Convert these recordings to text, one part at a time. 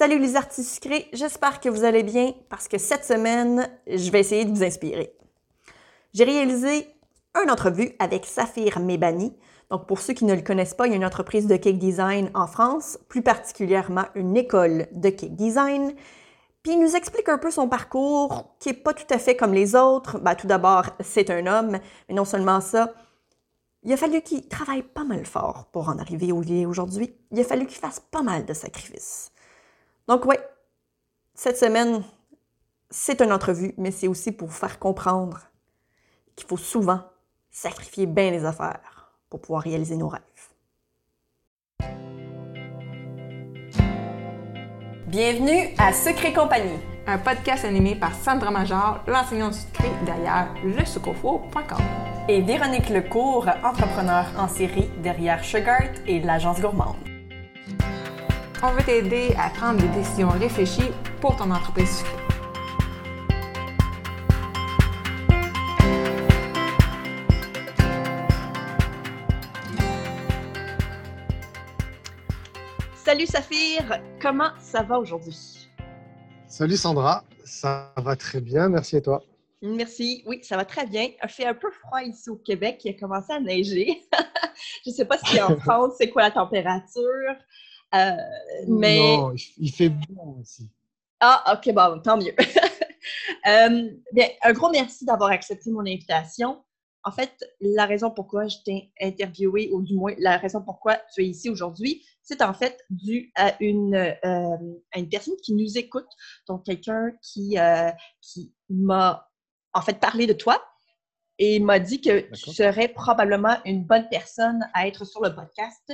Salut les artistes sucrés, j'espère que vous allez bien parce que cette semaine, je vais essayer de vous inspirer. J'ai réalisé une entrevue avec Saphir Mebani. Donc, pour ceux qui ne le connaissent pas, il y a une entreprise de cake design en France, plus particulièrement une école de cake design. Puis il nous explique un peu son parcours, qui n'est pas tout à fait comme les autres. Ben, tout d'abord, c'est un homme, mais non seulement ça, il a fallu qu'il travaille pas mal fort pour en arriver où il est aujourd'hui. Il a fallu qu'il fasse pas mal de sacrifices. Donc oui, cette semaine, c'est une entrevue, mais c'est aussi pour faire comprendre qu'il faut souvent sacrifier bien les affaires pour pouvoir réaliser nos rêves. Bienvenue à Secret Compagnie, un podcast animé par Sandra Major, l'enseignante sucrée derrière lesucofo.com. Et Véronique Lecourt, entrepreneur en série derrière Sugart et l'agence gourmande. On veut t'aider à prendre des décisions réfléchies pour ton entreprise sucrée. Salut Saphir, comment ça va aujourd'hui? Salut Sandra, ça va très bien, merci et toi? Merci, oui, ça va très bien. Il fait un peu froid ici au Québec, il a commencé à neiger. Je ne sais pas si en France, c'est quoi la température. Euh, mais... Non, il fait bon aussi. Ah, ok, bon, tant mieux. Euh, bien, un gros merci d'avoir accepté mon invitation. En fait, la raison pourquoi je t'ai interviewé, ou du moins la raison pourquoi tu es ici aujourd'hui, c'est en fait dû à une, euh, une personne qui nous écoute, donc quelqu'un qui, qui m'a en fait parlé de toi et m'a dit que tu serais probablement une bonne personne à être sur le podcast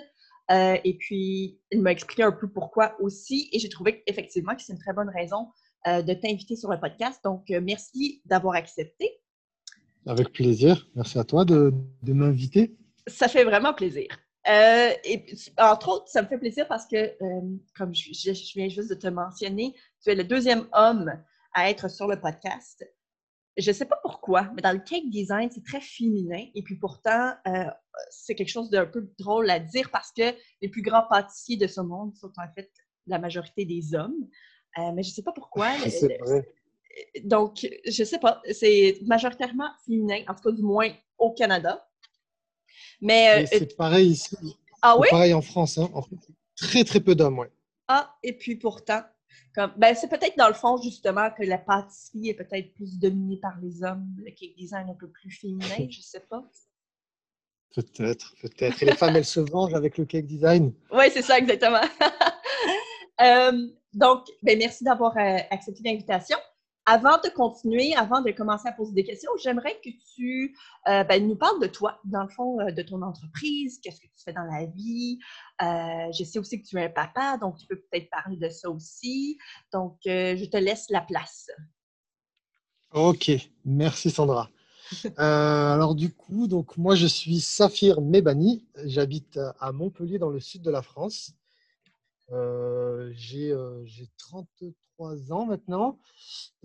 euh, et puis, il m'a expliqué un peu pourquoi aussi. Et j'ai trouvé effectivement que c'est une très bonne raison euh, de t'inviter sur le podcast. Donc, euh, merci d'avoir accepté. Avec plaisir. Merci à toi de, m'inviter. Ça fait vraiment plaisir. et entre autres, ça me fait plaisir parce que, comme je, je, viens juste de te mentionner, tu es le deuxième homme à être sur le podcast je ne sais pas pourquoi, mais dans le cake design, c'est très féminin. Et puis pourtant, euh, c'est quelque chose d'un peu drôle à dire parce que les plus grands pâtissiers de ce monde sont en fait la majorité des hommes. Euh, mais je ne sais pas pourquoi. C'est vrai. Donc, je ne sais pas. C'est majoritairement féminin, en tout cas du moins au Canada. Mais, euh, c'est pareil ici. Ah oui? Pareil en France. Hein. En fait, très, très peu d'hommes, oui. Ah, et puis pourtant, ben, c'est peut-être dans le fond, justement, que la pâtisserie est peut-être plus dominée par les hommes, le cake design un peu plus féminin, je sais pas. Peut-être, peut-être. Et les femmes, elles se vengent avec le cake design. Oui, c'est ça, exactement. Euh, donc, ben, merci d'avoir euh, accepté l'invitation. Avant de continuer, avant de commencer à poser des questions, j'aimerais que tu euh, ben, nous parles de toi, dans le fond, euh, de ton entreprise, qu'est-ce que tu fais dans la vie. Euh, je sais aussi que tu es un papa, donc tu peux peut-être parler de ça aussi. Donc, je te laisse la place. OK, merci Sandra. alors du coup, donc moi je suis Saphir Mebani, j'habite à Montpellier dans le sud de la France. J'ai 33 ans maintenant.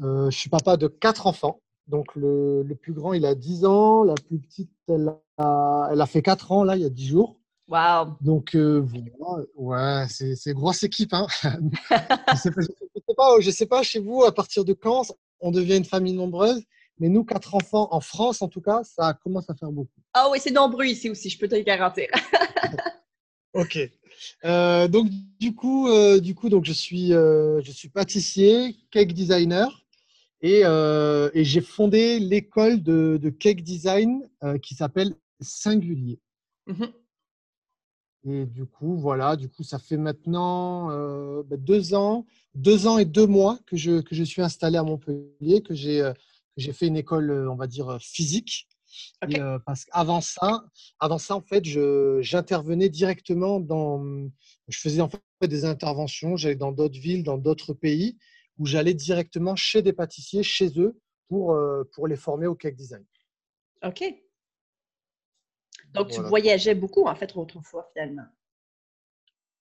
Euh, je suis papa de quatre enfants. Donc, le, plus grand, il a 10 ans. La plus petite, elle a, elle a fait 4 ans, là, il y a 10 jours. Wow. Donc, euh, ouais, c'est grosse équipe. Hein. je ne sais, pas, je sais pas chez vous, à partir de quand on devient une famille nombreuse. Mais nous, quatre enfants en France, en tout cas, ça commence à faire beaucoup. Ah oui, c'est nombreux ici aussi, je peux te le garantir. ok. Euh, donc du coup, euh, du coup, donc je suis, euh, je suis pâtissier, cake designer, et, et j'ai fondé l'école de, de, cake design qui s'appelle Singulier. Mmh et du coup, voilà, du coup, ça fait maintenant bah, deux ans, deux ans et deux mois que je, que je suis installé à Montpellier, que j'ai j'ai fait une école, on va dire, physique. Euh, parce qu'avant ça, avant ça, en fait, j'intervenais directement dans. Je faisais en fait des interventions. J'allais dans d'autres villes, dans d'autres pays, où j'allais directement chez des pâtissiers, chez eux, pour, euh, pour les former au cake design. OK. Donc, tu voyageais beaucoup, en fait, autrefois, finalement.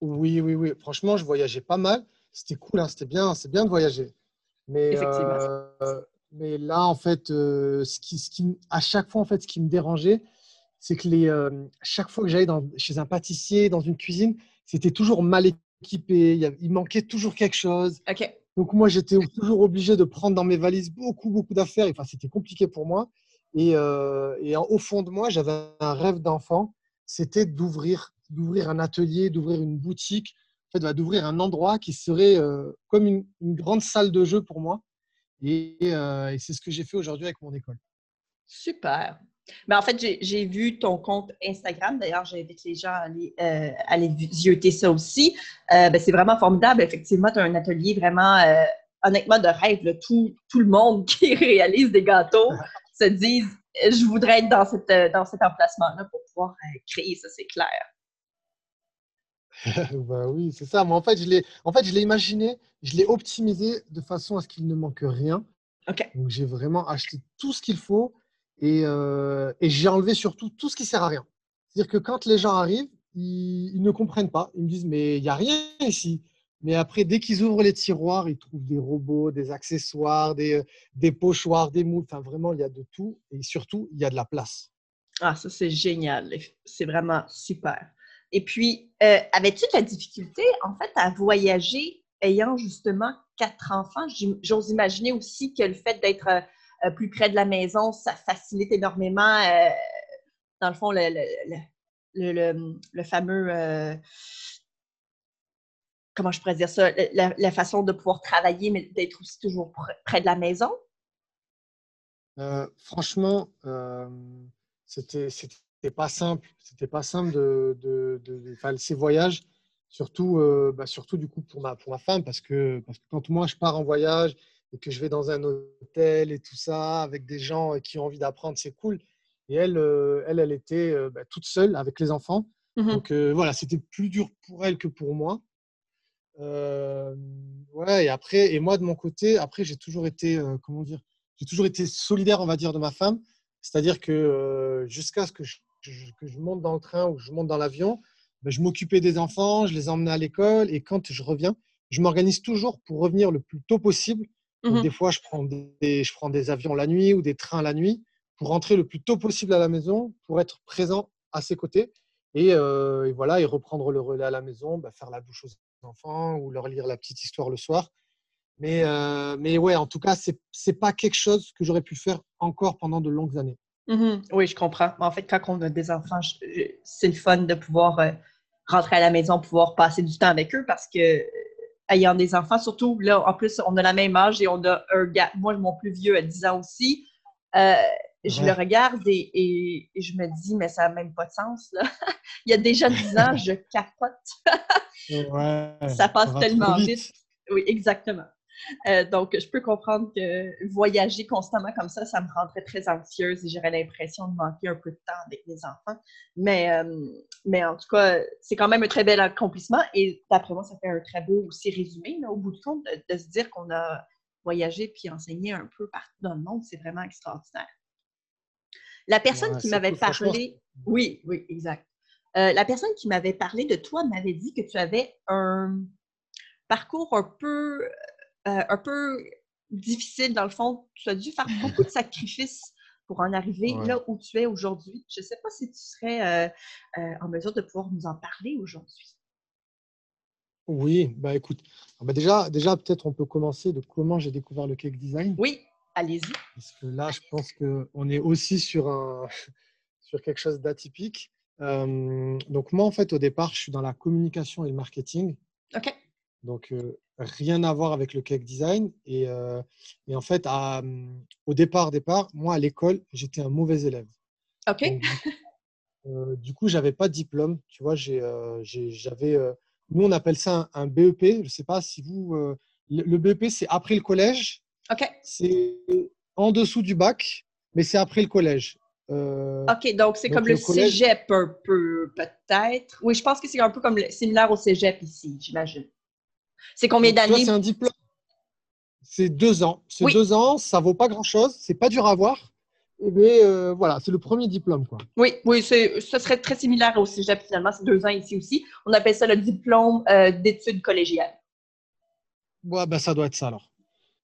Oui, oui, oui. Franchement, je voyageais pas mal. C'était cool, hein. c'était bien, c'est bien de voyager. Mais euh, mais là, en fait, euh, ce qui, ce qui, à chaque fois, en fait, ce qui me dérangeait, c'est que les, euh, chaque fois que j'allais chez un pâtissier, dans une cuisine, c'était toujours mal équipé, il, y avait- il manquait toujours quelque chose. Donc moi, j'étais toujours obligé de prendre dans mes valises beaucoup, beaucoup d'affaires. Enfin, c'était compliqué pour moi. Et, euh, et au fond de moi, j'avais un rêve d'enfant. C'était d'ouvrir, d'ouvrir un atelier, d'ouvrir une boutique, en fait, bah, d'ouvrir un endroit qui serait euh, comme une, une grande salle de jeu pour moi. Et, euh, et c'est ce que j'ai fait aujourd'hui avec mon école. Super. Ben, en fait, j'ai- vu ton compte Instagram. D'ailleurs, j'invite les gens à aller, euh, visiter ça aussi. Euh, ben, c'est vraiment formidable. Effectivement, tu as un atelier vraiment, euh, honnêtement, de rêve. Tout, le monde qui réalise des gâteaux se disent je voudrais être dans, cet emplacement-là pour pouvoir créer ça, c'est clair. bah oui, c'est ça. Moi, en fait, je l'ai, en fait, je l'ai imaginé, je l'ai optimisé de façon à ce qu'il ne manque rien. Donc, j'ai vraiment acheté tout ce qu'il faut et, euh, et j'ai enlevé surtout tout ce qui sert à rien. C'est-à-dire que quand les gens arrivent, ils, ils ne comprennent pas. Ils me disent, mais il n'y a rien ici. Mais après, dès qu'ils ouvrent les tiroirs, ils trouvent des robots, des accessoires, des, des pochoirs, des moules. Enfin, vraiment, il y a de tout. Et surtout, il y a de la place. Ah, ça, c'est génial. C'est vraiment super. Et puis, euh, avais-tu de la difficulté, en fait, à voyager ayant justement quatre enfants? J'ose imaginer aussi que le fait d'être euh, euh, plus près de la maison, ça facilite énormément, euh, dans le fond, le, fameux. comment je pourrais dire ça? La, façon de pouvoir travailler, mais d'être aussi toujours pr- près de la maison? Franchement, c'était c'était pas simple. C'était pas simple de, de, de- de faire ces voyages, surtout, euh, bah, surtout du coup pour ma, pour ma femme, parce que, parce que quand moi je pars en voyage et que je vais dans un hôtel et tout ça, avec des gens qui ont envie d'apprendre, c'est cool. Et elle, euh, elle, elle était euh, bah, toute seule avec les enfants. Mhm. Donc voilà, c'était plus dur pour elle que pour moi. Ouais, et après, et moi de mon côté, après, j'ai toujours été, comment dire, j'ai toujours été solidaire, on va dire, de ma femme. C'est-à-dire que jusqu'à ce que je, je- que je monte dans le train ou que je monte dans l'avion, ben, je m'occupais des enfants, je les emmenais à l'école et quand je reviens, je m'organise toujours pour revenir le plus tôt possible. Donc, Mhm. des fois, je prends des, je prends des avions la nuit ou des trains la nuit pour rentrer le plus tôt possible à la maison, pour être présent à ses côtés et, euh, et voilà, et reprendre le relais à la maison, ben, faire la bouche aux enfants ou leur lire la petite histoire le soir. Mais, euh, mais ouais, en tout cas, c'est c'est pas quelque chose que j'aurais pu faire encore pendant de longues années. Mhm. Oui, je comprends. En fait, quand on a des enfants, c'est le fun de pouvoir euh, rentrer à la maison, pouvoir passer du temps avec eux parce que euh, ayant des enfants, surtout là, en plus, on a la même âge et on a un gars. Moi, mon plus vieux a 10 ans aussi. Euh, je Ouais. le regarde et, et- et je me dis, mais ça n'a même pas de sens. Là. Il y a déjà 10 ans, je capote. Ouais, Ça passe tellement vite. Oui, exactement. Euh, donc, je peux comprendre que voyager constamment comme ça, ça me rendrait très anxieuse et j'aurais l'impression de manquer un peu de temps avec les enfants. Mais, euh, mais en tout cas, c'est quand même un très bel accomplissement et d'après moi, ça fait un très beau aussi résumé là, au bout du compte de, de se dire qu'on a voyagé puis enseigné un peu partout dans le monde. C'est vraiment extraordinaire. La personne Ouais, qui m'avait parlé, oui, oui, exact. Euh, la personne qui m'avait parlé de toi m'avait dit que tu avais un parcours un peu, euh, un peu difficile dans le fond. Tu as dû faire beaucoup de sacrifices pour en arriver Ouais. là où tu es aujourd'hui. Je ne sais pas si tu serais euh, euh, en mesure de pouvoir nous en parler aujourd'hui. Oui, bah écoute, ah bah déjà, déjà peut-être on peut commencer de comment j'ai découvert le cake design. Oui, allez-y. Parce que là, je pense qu'on est aussi sur, un, sur quelque chose d'atypique. Euh, donc moi, en fait, au départ, je suis dans la communication et le marketing. OK. Donc, euh, rien à voir avec le cake design. Et, euh, et en fait, à, au départ, départ, moi, à l'école, j'étais un mauvais élève. OK. Donc, du coup, euh, du coup, j'avais pas de diplôme. Tu vois, j'avais. nous, on appelle ça un, un BEP. Je ne sais pas si vous. le, le BEP, c'est après le collège. OK. C'est en dessous du bac, mais c'est après le collège. Euh, OK, donc c'est comme le, le collège- cégep un peu, peut-être. Oui, je pense que c'est un peu comme le, similaire au cégep ici, j'imagine. C'est combien d'années? C'est un diplôme. C'est deux ans. C'est Oui. deux ans. Ça vaut pas grand-chose. C'est pas dur à avoir. Mais euh, voilà, c'est le premier diplôme, quoi. Oui, oui, c'est- ce serait très similaire au cégep finalement. C'est deux ans ici aussi. On appelle ça le diplôme euh, d'études collégiales. Ouais, bah, ça doit être ça alors.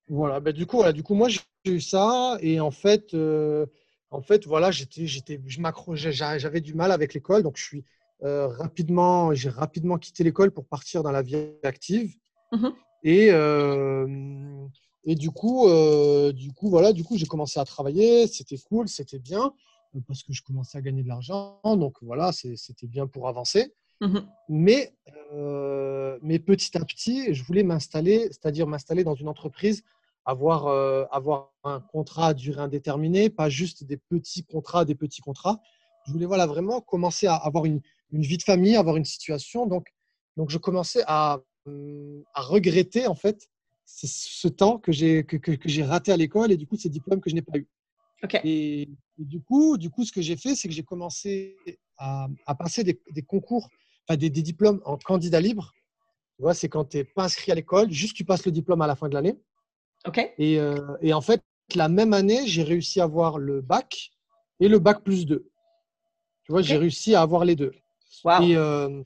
Voilà, bah, du coup, voilà, du coup, moi j'ai eu ça et en fait, euh, en fait, voilà, j'étais, j'étais, je m'accrochais, j'a- j'avais du mal avec l'école, donc je suis rapidement, j'ai rapidement quitté l'école pour partir dans la vie active. Mhm. Et, euh, et du coup, euh, du coup, voilà, du coup, j'ai commencé à travailler. C'était cool, c'était bien euh, parce que je commençais à gagner de l'argent. Donc voilà, c'était bien pour avancer. Mhm. Mais, euh, mais petit à petit, je voulais m'installer, c'est-à-dire m'installer dans une entreprise, avoir, euh, avoir un contrat à durée indéterminée, pas juste des petits contrats, des petits contrats. Je voulais voilà, vraiment commencer à avoir une, une vie de famille, avoir une situation. Donc, donc je commençais à, à regretter en fait ce, ce temps que j'ai que, que- que j'ai raté à l'école et du coup ces diplômes que je n'ai pas eu. Et, et du coup, du coup, ce que j'ai fait, c'est que j'ai commencé à, à passer des, des concours, enfin des, des diplômes en candidat libre. Tu vois, c'est quand tu n'es pas inscrit à l'école, juste tu passes le diplôme à la fin de l'année. Et, euh, et en fait, la même année, j'ai réussi à avoir le bac et le bac plus 2. Tu vois, j'ai réussi à avoir les deux. Wow. Et, euh,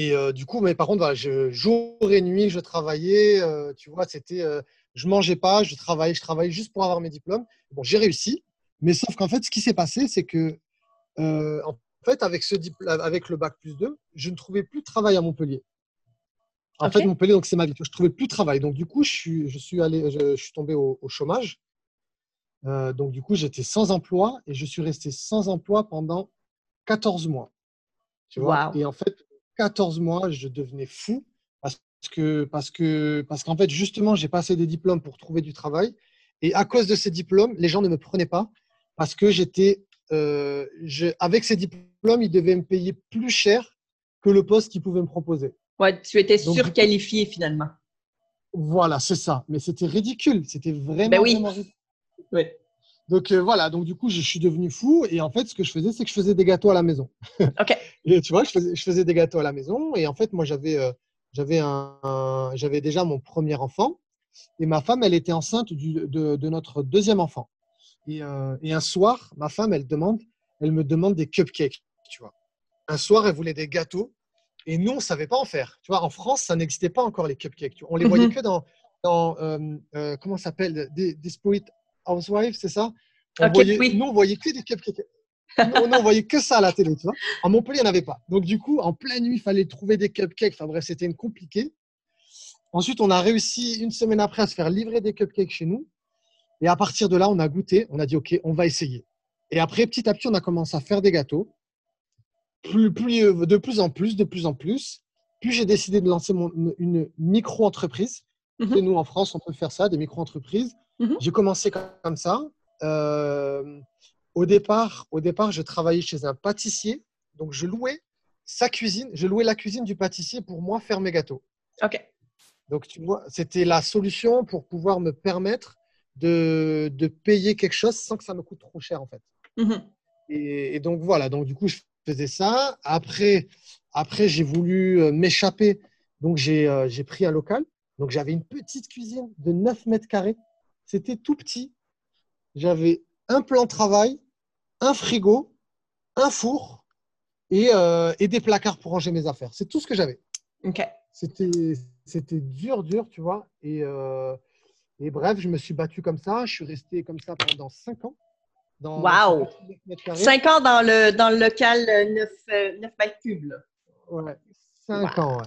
et euh, du coup, mais par contre, voilà, je, jour et nuit, je travaillais. euh, tu vois, c'était, euh, je mangeais pas, je travaillais, je travaillais juste pour avoir mes diplômes. Bon, j'ai réussi, mais sauf qu'en fait, ce qui s'est passé, c'est que, euh, en fait, avec ce avec le bac plus 2, je ne trouvais plus de travail à Montpellier. En fait, Montpellier, donc c'est ma vie. Je trouvais plus de travail. Donc du coup, je suis, je suis allé, je, je suis tombé au, au chômage. Donc du coup, j'étais sans emploi et je suis resté sans emploi pendant 14 mois. Tu vois? Wow. Et en fait, 14 mois, je devenais fou parce que parce que parce qu'en fait, justement, j'ai passé des diplômes pour trouver du travail et à cause de ces diplômes, les gens ne me prenaient pas parce que j'étais euh, je- avec ces diplômes, ils devaient me payer plus cher que le poste qu'ils pouvaient me proposer. Ouais, tu étais Donc, surqualifié finalement. Voilà, c'est ça. Mais c'était ridicule. C'était vraiment, Ben oui. vraiment ridicule. Oui. Donc euh, voilà, donc du coup, je suis devenu fou. Et en fait, ce que je faisais, c'est que je faisais des gâteaux à la maison. OK. Et tu vois, je faisais, je faisais des gâteaux à la maison. Et en fait, moi, j'avais euh, j'avais un, un- j'avais déjà mon premier enfant. Et ma femme, elle était enceinte du- de, de notre deuxième enfant. Et, euh, et un soir, ma femme, elle, demande, elle me demande des cupcakes. Tu vois. Un soir, elle voulait des gâteaux. Et nous, on ne savait pas en faire. Tu vois, en France, ça n'existait pas encore les cupcakes. tu vois. On les voyait Mhm. que dans, dans comment ça s'appelle? Des Desperate Housewives, c'est ça? On voyait, oui. Nous, on voyait que des cupcakes. nous, on voyait que ça à la télé, tu vois? En Montpellier, il n'y en avait pas. Donc, du coup, en pleine nuit, il fallait trouver des cupcakes. Enfin bref, c'était une compliqué. Ensuite, on a réussi une semaine après à se faire livrer des cupcakes chez nous. Et à partir de là, on a goûté. On a dit, OK, on va essayer. Et après, petit à petit, on a commencé à faire des gâteaux. Plus, plus, euh, de plus en plus, de plus en plus. Puis j'ai décidé de lancer mon- une micro-entreprise. Et nous, en France, on peut faire ça, des micro-entreprises. Mhm. J'ai commencé comme ça. Euh, au, départ, au départ, je travaillais chez un pâtissier. Donc, je louais sa cuisine, je louais la cuisine du pâtissier pour moi faire mes gâteaux. OK. Donc, tu vois, c'était la solution pour pouvoir me permettre de, de payer quelque chose sans que ça me coûte trop cher, en fait. Mhm. Et, et donc, voilà. Donc, du coup, je faisais ça. Après, après j'ai voulu euh, m'échapper. Donc, j'ai euh, j'ai pris un local. Donc, j'avais une petite cuisine de 9 mètres carrés. C'était tout petit. J'avais un plan de travail, un frigo, un four et, euh, et des placards pour ranger mes affaires. C'est tout ce que j'avais. C'était dur, dur, tu vois. Et, euh, et bref, je me suis battu comme ça. Je suis resté comme ça pendant 5 ans. Dans Wow. ce petit 9 mètres carrés. Cinq ans dans le, dans le local 9, 9 mètres cubes. Ouais, 5 Wow. ans, ouais.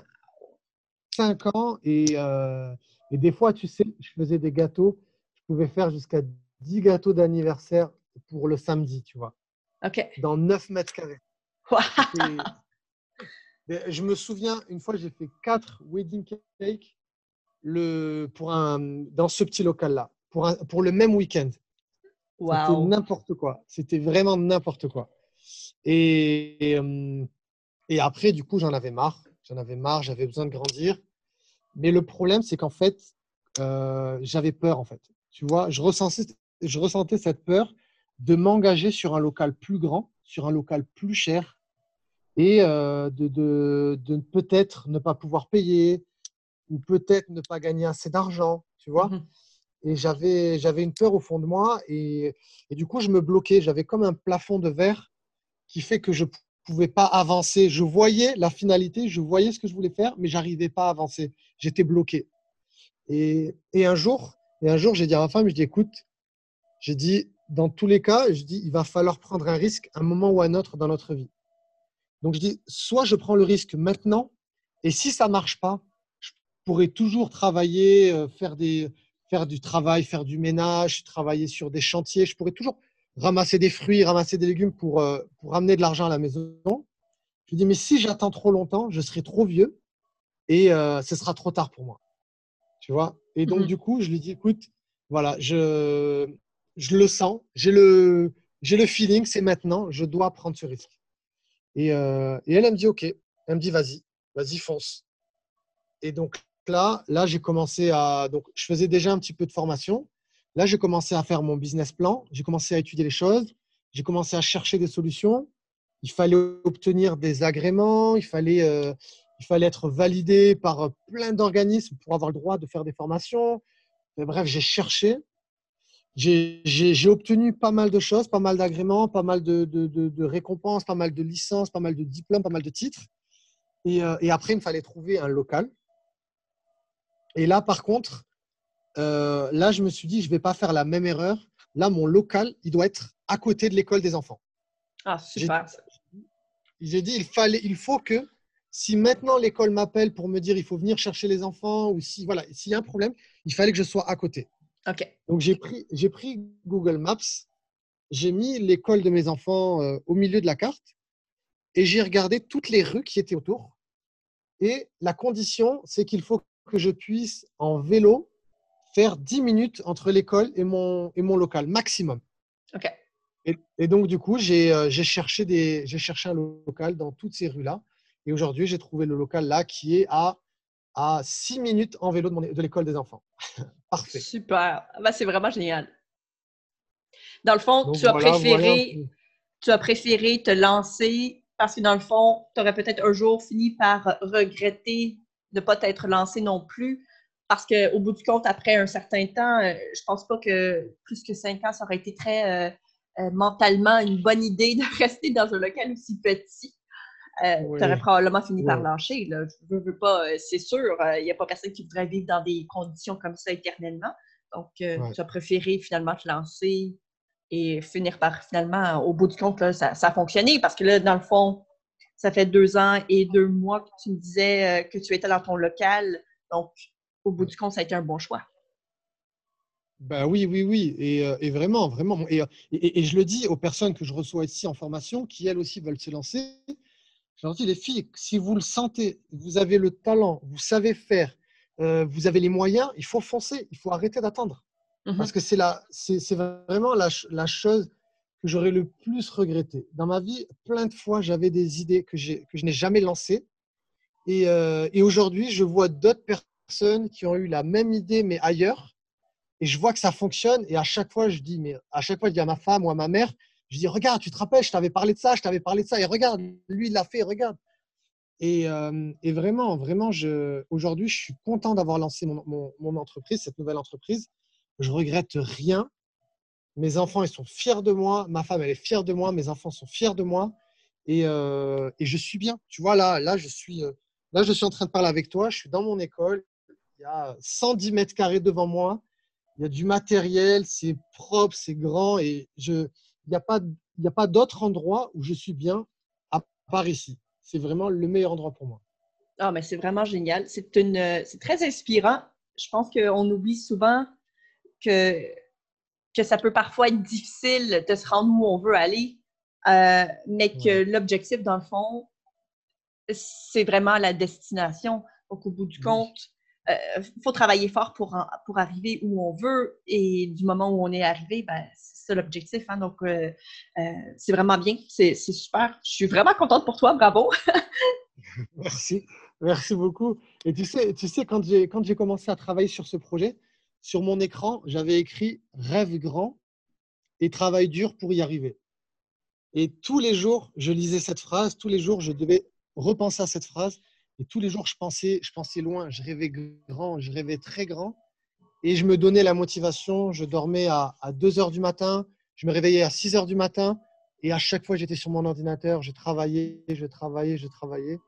5 ans. Et, euh, et des fois, tu sais, je faisais des gâteaux. Je pouvais faire jusqu'à 10 gâteaux d'anniversaire pour le samedi, tu vois, OK. dans 9 mètres carrés. Wow. C'était- Je me souviens, une fois, j'ai fait 4 wedding cakes le, pour un, dans ce petit local-là, pour, un- pour le même week-end. C'était Wow. n'importe quoi. C'était vraiment n'importe quoi. Et, et, euh, et après, du coup, j'en avais marre. J'en avais marre, j'avais besoin de grandir. Mais le problème, c'est qu'en fait, euh, j'avais peur, en fait. Tu vois, je ressentais, je ressentais cette peur de m'engager sur un local plus grand, sur un local plus cher, et euh, de, de, de peut-être ne pas pouvoir payer, ou peut-être ne pas gagner assez d'argent, tu vois. Mhm. Et j'avais, j'avais une peur au fond de moi. Et, et du coup, je me bloquais. J'avais comme un plafond de verre qui fait que je ne pouvais pas avancer. Je voyais la finalité, je voyais ce que je voulais faire, mais j'arrivais pas à avancer. J'étais bloqué. Et, et un jour, et un jour, j'ai dit à ma femme, je dis, écoute, j'ai dit, dans tous les cas, je dis, il va falloir prendre un risque à un moment ou à un autre dans notre vie. Donc je dis, soit je prends le risque maintenant, et si ça marche pas, je pourrais toujours travailler, euh, faire du travail, faire du ménage, travailler sur des chantiers. Je pourrais toujours ramasser des fruits, ramasser des légumes pour, euh, pour amener de l'argent à la maison. Je dis, mais si j'attends trop longtemps, je serai trop vieux et euh, ce sera trop tard pour moi. Tu vois Et donc, Mhm. du coup, je lui dis, écoute, voilà, je, je le sens, j'ai le, j'ai le feeling, c'est maintenant, je dois prendre ce risque. Et, euh, et elle, elle me dit, OK. Elle me dit, vas-y, vas-y, fonce. Et donc là, là j'ai commencé à. Donc, je faisais déjà un petit peu de formation. Là, j'ai commencé à faire mon business plan. J'ai commencé à étudier les choses. J'ai commencé à chercher des solutions. Il fallait obtenir des agréments. Il fallait, euh, il fallait être validé par plein d'organismes pour avoir le droit de faire des formations. Mais bref, j'ai cherché. J'ai obtenu pas mal de choses, pas mal d'agréments, pas mal de, de- de- de récompenses, pas mal de licences, pas mal de diplômes, pas mal de titres. Et, euh, et après, il me fallait trouver un local. Et là, par contre, euh, là, je me suis dit, je ne vais pas faire la même erreur. Là, mon local, il doit être à côté de l'école des enfants. Ah, super. J'ai dit, il, fallait, il faut que, si maintenant l'école m'appelle pour me dire, il faut venir chercher les enfants, ou si voilà, s'il y a un problème, il fallait que je sois à côté. OK. Donc, j'ai pris, j'ai pris Google Maps, j'ai mis l'école de mes enfants euh, au milieu de la carte et j'ai regardé toutes les rues qui étaient autour. Et la condition, c'est qu'il faut que je puisse, en vélo, faire 10 minutes entre l'école et mon, et mon local, maximum. OK. Et, et donc, du coup, j'ai euh, j'ai cherché, des- j'ai cherché un local dans toutes ces rues-là. Et aujourd'hui, j'ai trouvé le local là qui est à, à 6 minutes en vélo de, mon- de l'école des enfants. Parfait. Super. Ah, ben, c'est vraiment génial. Dans le fond, Donc, tu as voilà, préféré voilà. tu as préféré te lancer parce que dans le fond, tu aurais peut-être un jour fini par regretter de ne pas t'être lancé non plus. Parce qu'au bout du compte, après un certain temps, euh, je pense pas que plus que cinq ans, ça aurait été très euh, euh, mentalement une bonne idée de rester dans un local aussi petit. Euh, Oui. Tu aurais probablement fini par lâcher. Là. Je veux, veux pas, euh, c'est sûr, il n'y a pas personne qui voudrait vivre dans des conditions comme ça éternellement. Donc, euh, tu as préféré finalement te lancer et finir par finalement, au bout du compte, là, ça, ça a fonctionné parce que là, dans le fond, ça fait deux ans et deux mois que tu me disais euh, que tu étais dans ton local. Donc, au bout du compte, ça a été un bon choix. Ben oui, oui, oui. Et, euh, et vraiment, vraiment. Et, euh, et- et je le dis aux personnes que je reçois ici en formation qui, elles aussi, veulent se lancer. Je leur dis, les filles, si vous le sentez, vous avez le talent, vous savez faire, euh, vous avez les moyens, il faut foncer, il faut arrêter d'attendre. Mhm. Parce que c'est la- c'est vraiment la, la chose que j'aurais le plus regretté. Dans ma vie, plein de fois, j'avais des idées que, j'ai- que je n'ai jamais lancées. Et, euh, et aujourd'hui, je vois d'autres personnes qui ont eu la même idée, mais ailleurs. Et je vois que ça fonctionne. Et à chaque fois, je dis, mais à chaque fois, je dis à ma femme ou à ma mère, je dis, regarde, tu te rappelles, je t'avais parlé de ça, je t'avais parlé de ça. Et regarde, lui, il l'a fait, regarde. Et, euh, et vraiment, vraiment, aujourd'hui, je suis content d'avoir lancé mon, mon- mon entreprise, cette nouvelle entreprise. Je regrette rien. Mes enfants, ils sont fiers de moi. Ma femme, elle est fière de moi. Mes enfants sont fiers de moi. Et, euh, et je suis bien. Tu vois, là, là, je suis, euh, là, je suis en train de parler avec toi. Je suis dans mon école. Il y a 110 mètres carrés devant moi. Il y a du matériel. C'est propre, c'est grand. Et je, il n'y a pas, a pas d'autre endroit où je suis bien à part ici. C'est vraiment le meilleur endroit pour moi. Ah, mais c'est vraiment génial. C'est une, c'est très inspirant. Je pense qu'on oublie souvent que, que ça peut parfois être difficile de se rendre où on veut aller, euh, mais que l'objectif, dans le fond, c'est vraiment la destination. Donc, au bout du compte, il faut travailler fort pour, pour arriver où on veut et du moment où on est arrivé, ben, c'est ça l'objectif. hein. Donc, euh, euh, c'est vraiment bien. C'est super. Je suis vraiment contente pour toi. Bravo. Merci, merci beaucoup. Et tu sais, tu sais quand j'ai commencé à travailler sur ce projet, sur mon écran, j'avais écrit rêve grand et travail dur pour y arriver. Et tous les jours, je lisais cette phrase, tous les jours, je devais repenser à cette phrase. Et tous les jours, je pensais, je pensais loin, je rêvais grand, je rêvais très grand. Et je me donnais la motivation. Je dormais à, à 2 heures du matin, je me réveillais à 6 heures du matin. Et à chaque fois, j'étais sur mon ordinateur, je travaillais, je travaillais, je travaillais.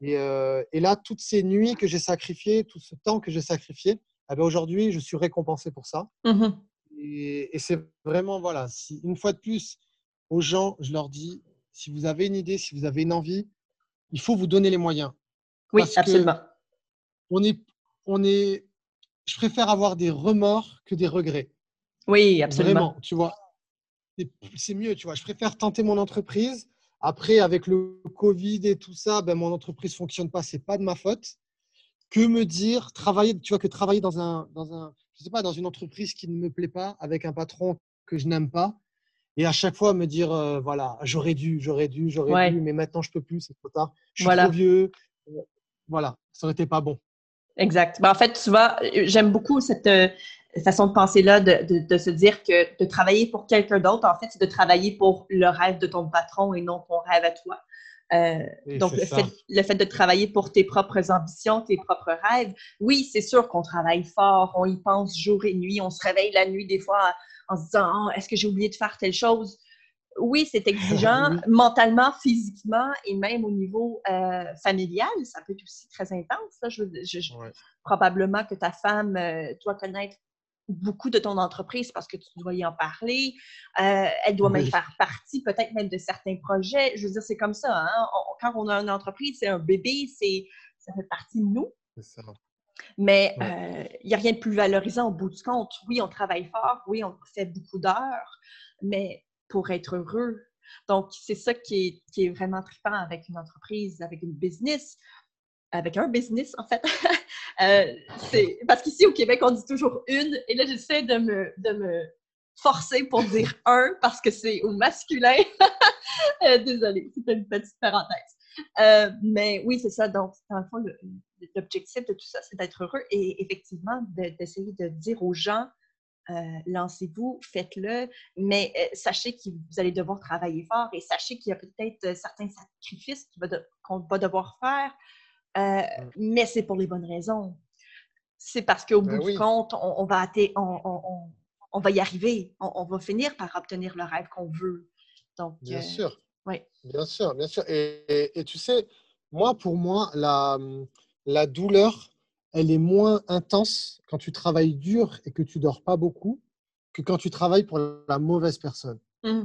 Et, euh, et là, toutes ces nuits que j'ai sacrifiées, tout ce temps que j'ai sacrifié, eh ben, aujourd'hui, je suis récompensé pour ça. Mhm. Et, et c'est vraiment, voilà, si, une fois de plus, aux gens, je leur dis, si vous avez une idée, si vous avez une envie, il faut vous donner les moyens. Oui, absolument. On est, on est, je préfère avoir des remords que des regrets. Oui, absolument. Vraiment, tu vois. C'est mieux, tu vois. Je préfère tenter mon entreprise. Après, avec le Covid et tout ça, ben, mon entreprise ne fonctionne pas, c'est pas de ma faute. Que me dire, travailler, tu vois, que travailler dans un, dans un, je sais pas, dans une entreprise qui ne me plaît pas, avec un patron que je n'aime pas, et à chaque fois me dire, euh, voilà, j'aurais dû, j'aurais dû, j'aurais dû, mais maintenant je peux plus, c'est trop tard, je suis trop vieux. Voilà, ça n'aurait été pas bon. Exact. Ben, en fait, tu vois, j'aime beaucoup cette euh, façon de penser-là, de, de, se dire que de travailler pour quelqu'un d'autre, en fait, c'est de travailler pour le rêve de ton patron et non ton rêve à toi. Euh, donc, le fait, le fait, de travailler pour tes propres ambitions, tes propres rêves, oui, c'est sûr qu'on travaille fort, on y pense jour et nuit, on se réveille la nuit des fois en se disant ah, est-ce que j'ai oublié de faire telle chose? Oui, c'est exigeant mentalement, physiquement et même au niveau euh, familial. Ça peut être aussi très intense. Je, Probablement que ta femme euh, doit connaître beaucoup de ton entreprise parce que tu dois y en parler. Euh, elle doit même faire partie peut-être même de certains projets. Je veux dire, c'est comme ça. Hein. quand on a une entreprise, c'est un bébé, c'est ça fait partie de nous. Ça. Mais il n'y a rien de plus valorisant au bout du compte. Oui, on travaille fort, oui, on fait beaucoup d'heures, mais pour être heureux. Donc, c'est ça qui est, vraiment trippant avec une entreprise, avec une business, avec un business, en fait. Euh, parce qu'ici, au Québec, on dit toujours une, et là, j'essaie de me, de me forcer pour dire un parce que c'est au masculin. Euh, désolée, c'était une petite parenthèse. mais oui, c'est ça. Donc, dans le fond, l'objectif de tout ça, c'est d'être heureux et effectivement d'essayer de, dire aux gens euh, lancez-vous, faites-le, mais euh, sachez que vous allez devoir travailler fort et sachez qu'il y a peut-être euh, certains sacrifices qu'on va, devoir faire, mmh. mais c'est pour les bonnes raisons. C'est parce qu'au ben bout du compte, on, va on, va y arriver, on, va finir par obtenir le rêve qu'on veut. Donc, bien sûr. Oui. Bien sûr, bien sûr. Et, et, tu sais, moi, pour moi, la, la douleur, elle est moins intense quand tu travailles dur et que tu dors pas beaucoup que quand tu travailles pour la mauvaise personne. Mmh.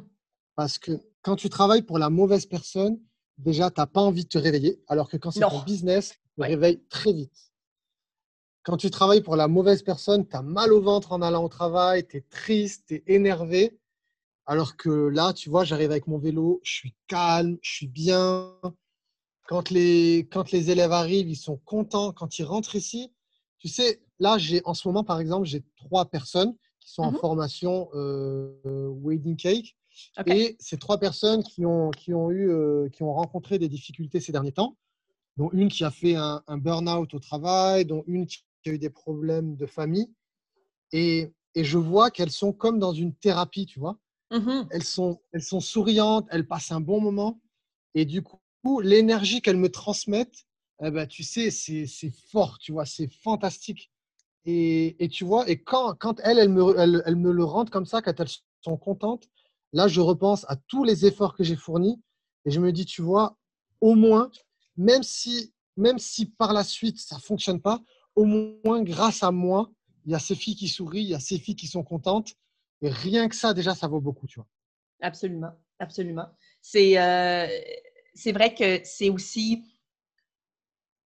Parce que quand tu travailles pour la mauvaise personne, déjà, tu n'as pas envie de te réveiller, alors que quand c'est ton business, tu te réveilles très vite. Quand tu travailles pour la mauvaise personne, tu as mal au ventre en allant au travail, tu es triste, tu es énervé. Alors que là, tu vois, j'arrive avec mon vélo, je suis calme, je suis bien, quand les, quand les élèves arrivent, ils sont contents. Quand ils rentrent ici, tu sais, là, j'ai en ce moment, par exemple, j'ai trois personnes qui sont en mmh formation euh, Wedding Cake. Et ces trois personnes qui ont, qui, ont eu, euh, qui ont rencontré des difficultés ces derniers temps, dont une qui a fait un, burn-out au travail, dont une qui a eu des problèmes de famille. Et, et je vois qu'elles sont comme dans une thérapie, tu vois. Mmh elles, sont, elles sont souriantes, elles passent un bon moment. Et du coup, l'énergie qu'elles me transmettent, eh ben, tu sais, c'est fort, tu vois, c'est fantastique. Et, et, tu vois, et quand, quand elles, me, elles, me le rendent comme ça, quand elles sont contentes, là, je repense à tous les efforts que j'ai fournis et je me dis, tu vois, au moins, même si, même si par la suite ça fonctionne pas, au moins grâce à moi, il y a ces filles qui sourient, il y a ces filles qui sont contentes. Et rien que ça, déjà, ça vaut beaucoup, tu vois. Absolument, absolument. C'est euh, c'est vrai que c'est aussi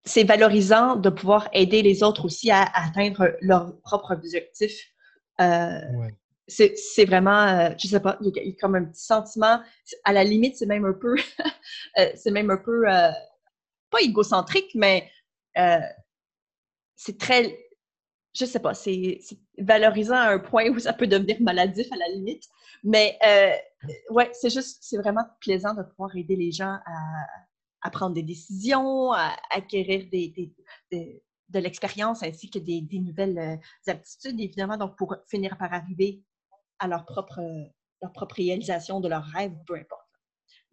c'est valorisant de pouvoir aider les autres aussi à, atteindre leurs propres objectifs. Euh, c'est vraiment, euh, je sais pas, il y, a, comme un petit sentiment, à la limite, c'est même un peu, euh, c'est même un peu, pas égocentrique, mais c'est très, je sais pas, c'est valorisant à un point où ça peut devenir maladif à la limite. Mais euh, ouais, c'est juste, c'est vraiment plaisant de pouvoir aider les gens à, prendre des décisions, à acquérir de l'expérience ainsi que des, nouvelles euh, aptitudes, évidemment, donc pour finir par arriver à leur propre, leur réalisation de leur rêve, peu importe.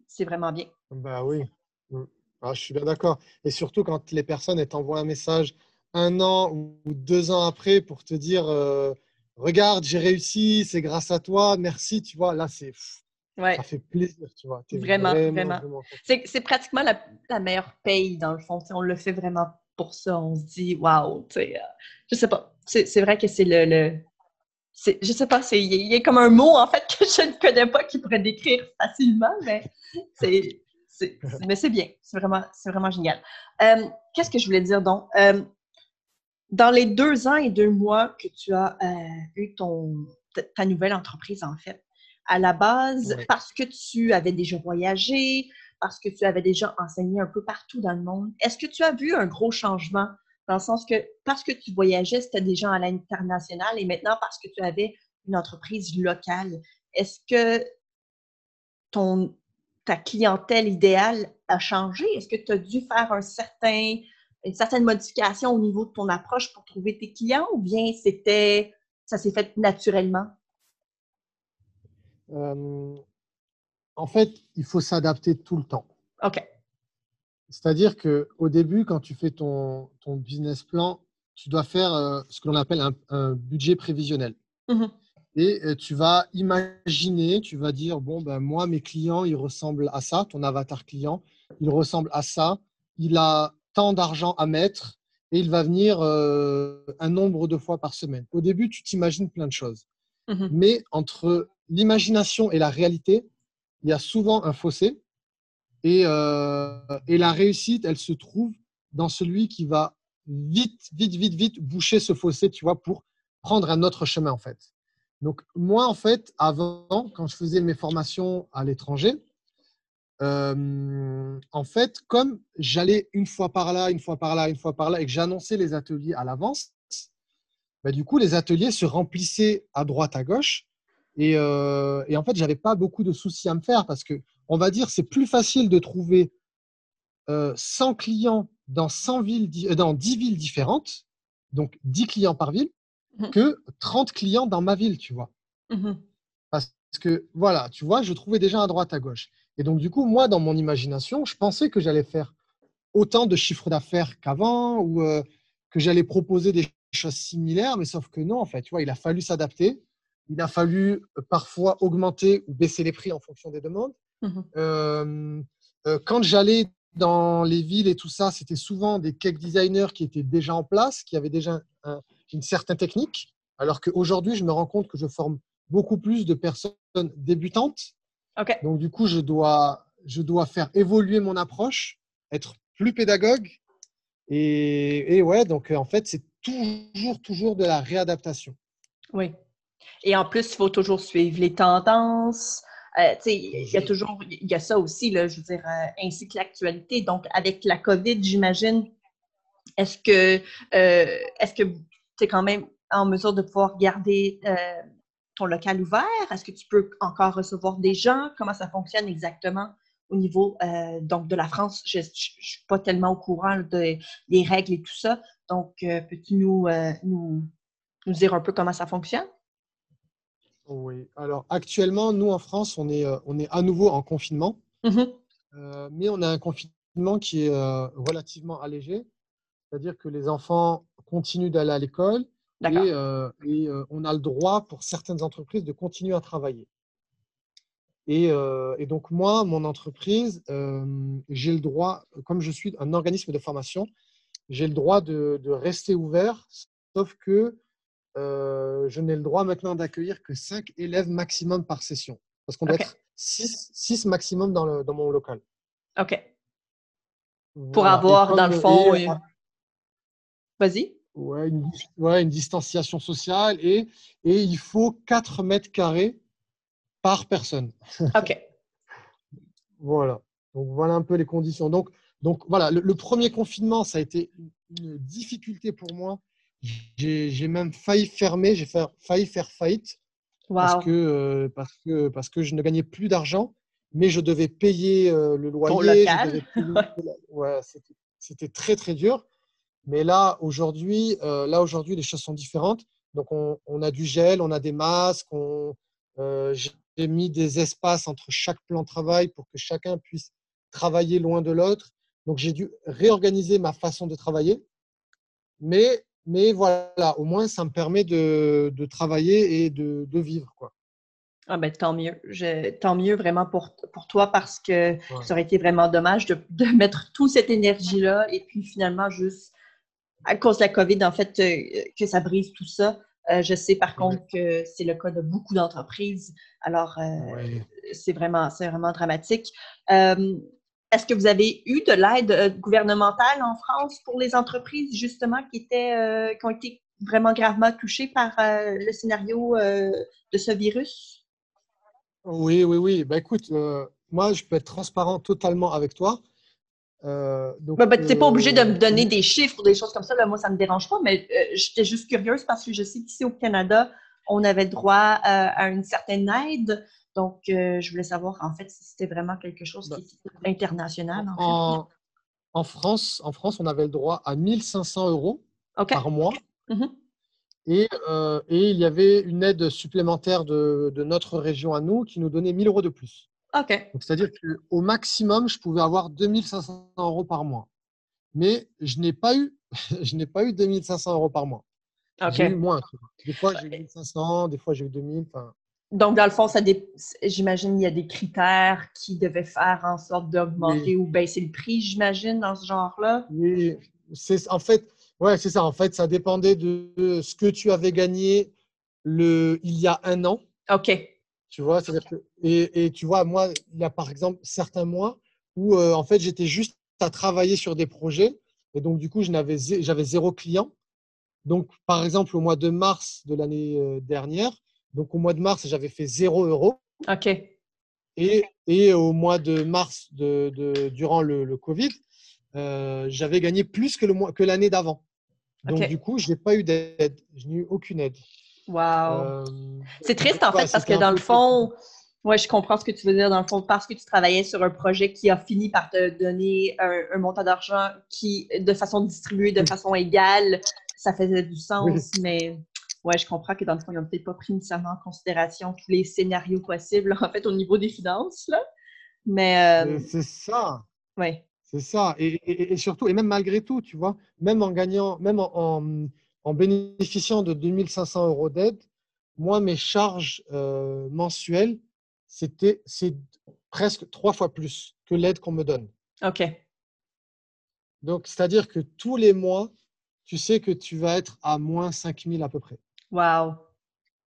C'est vraiment bien. Bah oui. Mmh. Ah, je suis bien d'accord. Et surtout quand les personnes t'envoient un message un an ou deux ans après pour te dire euh, regarde, j'ai réussi, c'est grâce à toi, merci, tu vois, là, c'est. Ça fait plaisir, tu vois. Vraiment, vraiment. C'est pratiquement la, meilleure paye, dans le fond. on le fait vraiment pour ça. On se dit, waouh, tu sais, euh, je sais pas. C'est vrai que c'est le, c'est, je sais pas, il y, a comme un mot en fait que je ne connais pas qui pourrait décrire facilement, mais c'est, mais c'est bien, c'est vraiment, c'est vraiment génial. Euh, qu'est-ce que je voulais dire donc? Euh, dans les deux ans et deux mois que tu as euh, eu ton, ta nouvelle entreprise, en fait, à la base, parce que tu avais déjà voyagé, parce que tu avais déjà enseigné un peu partout dans le monde, est-ce que tu as vu un gros changement? Dans le sens que parce que tu voyageais, c'était des gens à l'international et maintenant parce que tu avais une entreprise locale, est-ce que ton, ta clientèle idéale a changé? Est-ce que tu as dû faire un certain, une certaine modification au niveau de ton approche pour trouver tes clients ou bien c'était ça s'est fait naturellement? en fait, il faut s'adapter tout le temps. OK. C'est-à-dire qu'au début, quand tu fais ton, ton, business plan, tu dois faire euh, ce que l'on appelle un, budget prévisionnel. Mmh Et euh, tu vas imaginer, tu vas dire, bon, ben, moi, mes clients, ils ressemblent à ça, ton avatar client, il ressemble à ça, il a tant d'argent à mettre et il va venir euh, un nombre de fois par semaine. Au début, tu t'imagines plein de choses. Mmh Mais entre l'imagination et la réalité, il y a souvent un fossé. Euh, et, la réussite, elle se trouve dans celui qui va vite, vite, vite, vite boucher ce fossé, tu vois, pour prendre un autre chemin, en fait. Donc, moi, en fait, avant, quand je faisais mes formations à l'étranger, euh, en fait, comme j'allais une fois par là, une fois par là, une fois par là, et que j'annonçais les ateliers à l'avance, bah, du coup, les ateliers se remplissaient à droite, à gauche. Et, euh, et en fait, j'avais pas beaucoup de soucis à me faire parce que on va dire, c'est plus facile de trouver 100 euh, clients dans, 100 villes, dans 10 villes différentes, donc 10 clients par ville, mmh que 30 clients dans ma ville, tu vois. Mmh Parce que, voilà, tu vois, je trouvais déjà à droite, à gauche. Et donc, du coup, moi, dans mon imagination, je pensais que j'allais faire autant de chiffres d'affaires qu'avant ou euh, que j'allais proposer des choses similaires, mais sauf que non, en fait, tu vois, il a fallu s'adapter. Il a fallu parfois augmenter ou baisser les prix en fonction des demandes. Mmh quand j'allais dans les villes et tout ça, c'était souvent des cake designers qui étaient déjà en place, qui avaient déjà une certaine technique, alors qu'aujourd'hui, je me rends compte que je forme beaucoup plus de personnes débutantes. Donc, du coup, je dois, je dois faire évoluer mon approche, être plus pédagogue. Et, et ouais, donc en fait, c'est toujours, toujours de la réadaptation. Oui. Et en plus, il faut toujours suivre les tendances, euh, il y a toujours, il y a ça aussi, là, je veux dire, euh, ainsi que l'actualité. Donc, avec la COVID, j'imagine, est-ce que, euh, est-ce que tu es quand même en mesure de pouvoir garder ton local ouvert? Est-ce que tu peux encore recevoir des gens? Comment ça fonctionne exactement au niveau donc de la France? Je ne suis pas tellement au courant de, des règles et tout ça. Donc, peux-tu nous, nous, nous dire un peu comment ça fonctionne? Oui, alors actuellement, nous en France, on est, euh, on est à nouveau en confinement, mmh euh, mais on a un confinement qui est euh, relativement allégé, c'est-à-dire que les enfants continuent d'aller à l'école et, et on a le droit pour certaines entreprises de continuer à travailler. Et, et donc moi, mon entreprise, j'ai le droit, comme je suis un organisme de formation, j'ai le droit de, de rester ouvert, sauf que euh, je n'ai le droit maintenant d'accueillir que 5 élèves maximum par session. Parce qu'on doit être 6, maximum dans, le, dans, mon local. OK. Pour avoir, dans le fond. Vas-y. Ouais une, ouais, une distanciation sociale et, et il faut 4 mètres carrés par personne. OK. voilà. Donc, voilà un peu les conditions. Donc, donc voilà, le, le, premier confinement, ça a été une difficulté pour moi j'ai même failli fermer, j'ai failli faire faillite parce, que, euh, parce, que, parce que je ne gagnais plus d'argent, mais je devais payer euh, le loyer. C'était très, très dur. Mais là, aujourd'hui, euh, là aujourd'hui, les choses sont différentes. Donc, on, on, a du gel, on a des masques, j'ai mis des espaces entre chaque plan de travail pour que chacun puisse travailler loin de l'autre. Donc, j'ai dû réorganiser ma façon de travailler. Mais mais voilà, au moins, ça me permet de, de travailler et de, de, vivre. Quoi. Ah ben, tant mieux. Je, tant mieux vraiment pour, pour toi parce que ça aurait été vraiment dommage de, de mettre toute cette énergie-là et puis finalement, juste à cause de la COVID, en fait, euh, que ça brise tout ça. Euh, je sais par contre que c'est le cas de beaucoup d'entreprises. Alors, Ouais. c'est vraiment, dramatique. Euh, est-ce que vous avez eu de l'aide euh, gouvernementale en France pour les entreprises, justement, qui, étaient, euh, qui ont été vraiment gravement touchées par euh, le scénario euh, de ce virus? Oui, oui, oui. Bah, écoute, euh, moi, je peux être transparent totalement avec toi. Euh, donc, Ben, ben, tu n'es pas obligé de me euh, donner des chiffres ou des choses comme ça. Là, moi, ça ne me dérange pas, mais euh, j'étais juste curieuse parce que je sais qu'ici au Canada, on avait droit euh, à une certaine aide. Donc, euh, je voulais savoir, en fait, si c'était vraiment quelque chose Bah, qui était international, en fait. en, France, en France, on avait le droit à 1500 euros par mois. Mhm. Et, euh, et il y avait une aide supplémentaire de, de notre région à nous qui nous donnait 1000 euros de plus. C'est-à-dire qu'au maximum, je pouvais avoir 2500 euros par mois. Mais je n'ai pas eu, je n'ai pas eu 2500 euros par mois. J'ai eu moins. Des fois, j'ai eu 1500, des fois, j'ai eu 2000. Enfin, Donc, dans le fond, ça dé- j'imagine il y a des critères qui devaient faire en sorte d'augmenter ou baisser le prix, j'imagine, dans ce genre-là? oui, c'est en fait, ouais, c'est ça. En fait, ça dépendait de ce que tu avais gagné le, il y a un an. OK. Tu vois, c'est-à-dire que, et, et tu vois, moi, il y a par exemple certains mois où euh, en fait j'étais juste à travailler sur des projets et donc du coup j'avais zéro client. Donc par exemple au mois de mars de l'année euh, dernière, donc au mois de mars j'avais fait zéro euro OK. et, et au mois de mars de, de- durant le, le Covid, euh, j'avais gagné plus que le mois que l'année d'avant. Donc du coup je n'ai pas eu d'aide, je n'ai eu aucune aide. Wow. Euh, C'est triste, en fait, parce que dans le fond, ouais, je comprends ce que tu veux dire. Dans le fond, parce que tu travaillais sur un projet qui a fini par te donner un, un montant d'argent qui, de façon distribuée, de Oui. façon égale, ça faisait du sens. Mais ouais, je comprends que dans le fond, ils n'ont peut-être pas pris nécessairement en considération tous les scénarios possibles, en fait, au niveau des finances. Là. Mais, euh, c'est ça. ouais. C'est ça. Et, et- et surtout, et même malgré tout, tu vois, même en gagnant, même en, en- en bénéficiant de 2500 euros d'aide, moi, mes charges euh, mensuelles, c'était, c'est presque trois fois plus que l'aide qu'on me donne. OK. Donc, c'est-à-dire que tous les mois, tu sais que tu vas être à moins 5000 à peu près. Wow.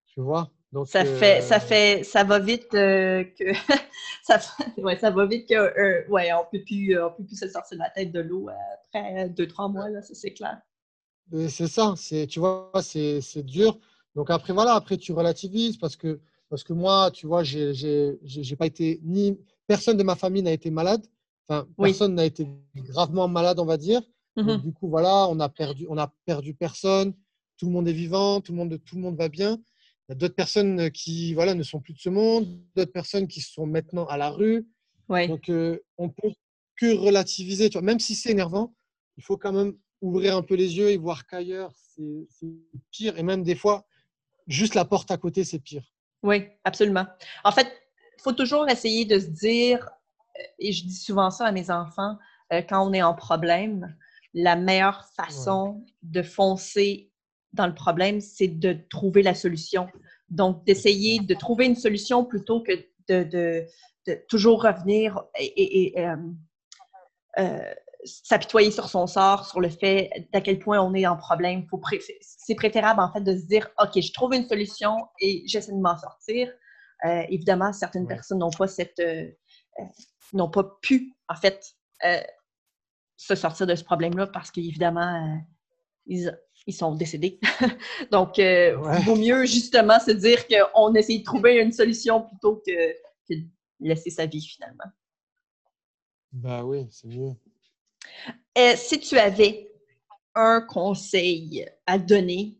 Tu vois? Donc, Ça fait, ça euh, fait, ça va vite euh, que ça, fait- ouais, ça va vite que, euh, ouais, on peut plus, euh, on peut plus se sortir la tête de l'eau après euh, deux, trois mois là, ça c'est clair. C'est ça, c'est, tu vois, c'est, c'est dur. Donc après, voilà, après tu relativises parce que, parce que moi, tu vois, j'ai, pas été ni, personne de ma famille n'a été malade. Enfin, Oui. personne n'a été gravement malade, on va dire. Donc, Mhm. du coup, voilà, on a perdu, on a perdu personne. Tout le monde est vivant, tout le monde, tout le monde va bien. Il y a d'autres personnes qui, voilà, ne sont plus de ce monde, d'autres personnes qui sont maintenant à la rue. Ouais. Donc, euh, on peut que relativiser. Tu vois. Même si c'est énervant, il faut quand même ouvrir un peu les yeux et voir qu'ailleurs, c'est pire. Et même des fois, juste la porte à côté, c'est pire. Oui, absolument. En fait, il faut toujours essayer de se dire, euh, et je dis souvent ça à mes enfants, euh, quand on est en problème, la meilleure façon de foncer dans le problème, c'est de trouver la solution. Donc, d'essayer de trouver une solution plutôt que de, de- de toujours revenir et, et- et, euh, euh, s'apitoyer sur son sort, sur le fait d'à quel point on est en problème. Pré- C'est préférable, en fait, de se dire, OK, je trouve une solution et j'essaie de m'en sortir. Euh, évidemment, certaines Ouais. personnes n'ont pas cette... euh, n'ont pas pu, en fait, euh, se sortir de ce problème-là parce qu'évidemment, ils, ils sont décédés. Donc, Ouais. vaut mieux justement se dire qu'on essaie de trouver une solution plutôt que, que de laisser sa vie finalement. Bah oui, c'est mieux. Euh, si tu avais un conseil à donner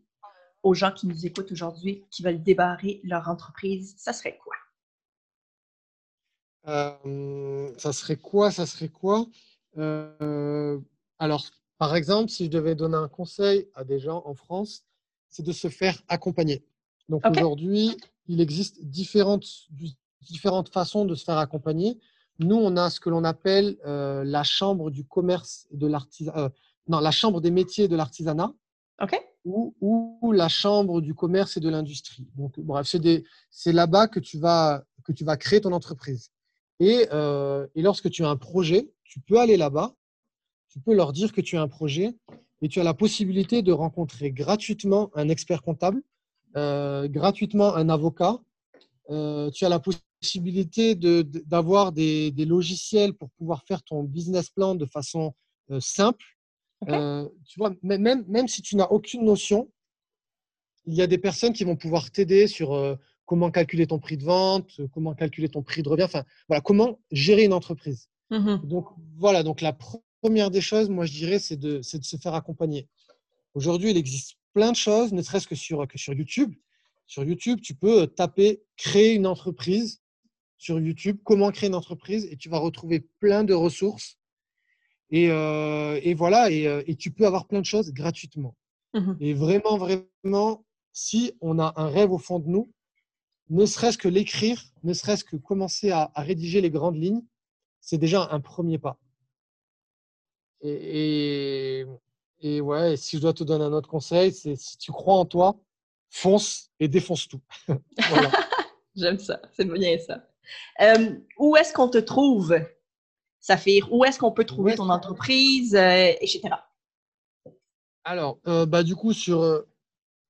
aux gens qui nous écoutent aujourd'hui, qui veulent débarrer leur entreprise, ça serait quoi? Euh, ça serait quoi? Ça serait quoi? Euh, alors, par exemple, si je devais donner un conseil à des gens en France, c'est de se faire accompagner. Donc aujourd'hui, il existe différentes, différentes façons de se faire accompagner. Nous, on a ce que l'on appelle euh, la chambre du commerce et de l'artisanat, non, la chambre des métiers et de l'artisanat OK? ou, ou la chambre du commerce et de l'industrie. Donc, bref, c'est là-bas que tu vas que tu vas créer ton entreprise. Et, euh, et lorsque tu as un projet, tu peux aller là-bas, tu peux leur dire que tu as un projet et tu as la possibilité de rencontrer gratuitement un expert comptable euh, gratuitement un avocat. Euh, tu as la possibilité de- d'avoir des, des logiciels pour pouvoir faire ton business plan de façon euh, simple. Euh, tu vois, même, même, si tu n'as aucune notion, il y a des personnes qui vont pouvoir t'aider sur euh, comment calculer ton prix de vente, comment calculer ton prix de revient, enfin, voilà, comment gérer une entreprise. Mhm. Donc, voilà, donc la pr- première des choses, moi, je dirais, c'est de, de se faire accompagner. Aujourd'hui, il existe plein de choses, ne serait-ce que sur, que sur YouTube. Sur YouTube, tu peux taper créer une entreprise sur YouTube, comment créer une entreprise, et tu vas retrouver plein de ressources. Et, euh, et voilà, et, euh, et tu peux avoir plein de choses gratuitement. Mhm. Et vraiment, vraiment, si on a un rêve au fond de nous, ne serait-ce que l'écrire, ne serait-ce que commencer à, à rédiger les grandes lignes, c'est déjà un premier pas. Et, et, et ouais, si je dois te donner un autre conseil, c'est si tu crois en toi, fonce et défonce tout. J'aime ça, c'est bien ça. Euh, où est-ce qu'on te trouve, Saphir? Où est-ce qu'on peut trouver ton entreprise, euh, etc.? Alors, euh, bah, du coup, sur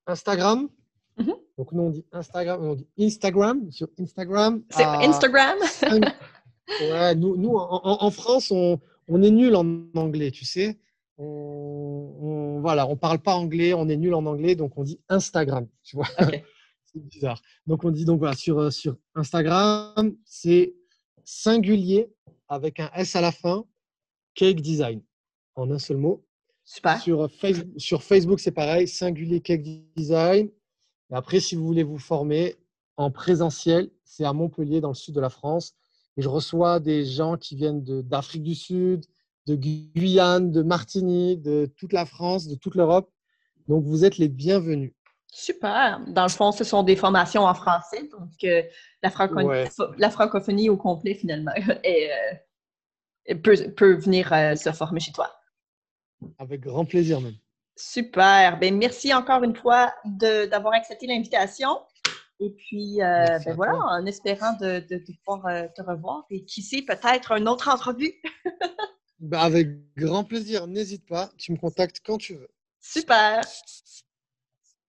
Instagram, Mhm. donc nous on dit Instagram, on dit Instagram, sur Instagram. C'est Instagram? Ouais, nous, nous en, France, on, on est nul en anglais, tu sais. On, on, voilà, on parle pas anglais, on est nul en anglais, donc on dit Instagram, tu vois. Ok. c'est bizarre. Donc on dit donc voilà sur, euh, sur Instagram, c'est singulier avec un S à la fin, cake design en un seul mot. Super. Sur, euh, Face- sur Facebook, c'est pareil, singulier cake design. Et après, si vous voulez vous former en présentiel, c'est à Montpellier, dans le sud de la France. Et je reçois des gens qui viennent d'Afrique du Sud, de Guyane, de Martinique, de toute la France, de toute l'Europe. Donc, vous êtes les bienvenus. Super. Dans le fond, ce sont des formations en français, donc euh, la, franco- Ouais. la francophonie au complet, finalement, euh, peut, peut venir euh, se former chez toi. Avec grand plaisir même. Super. Ben, merci encore une fois d'avoir accepté l'invitation. Et puis, ben voilà, toi. en espérant de, de- de pouvoir te revoir et qui sait, peut-être une autre entrevue. Bah, avec grand plaisir. N'hésite pas. Tu me contactes quand tu veux. Super.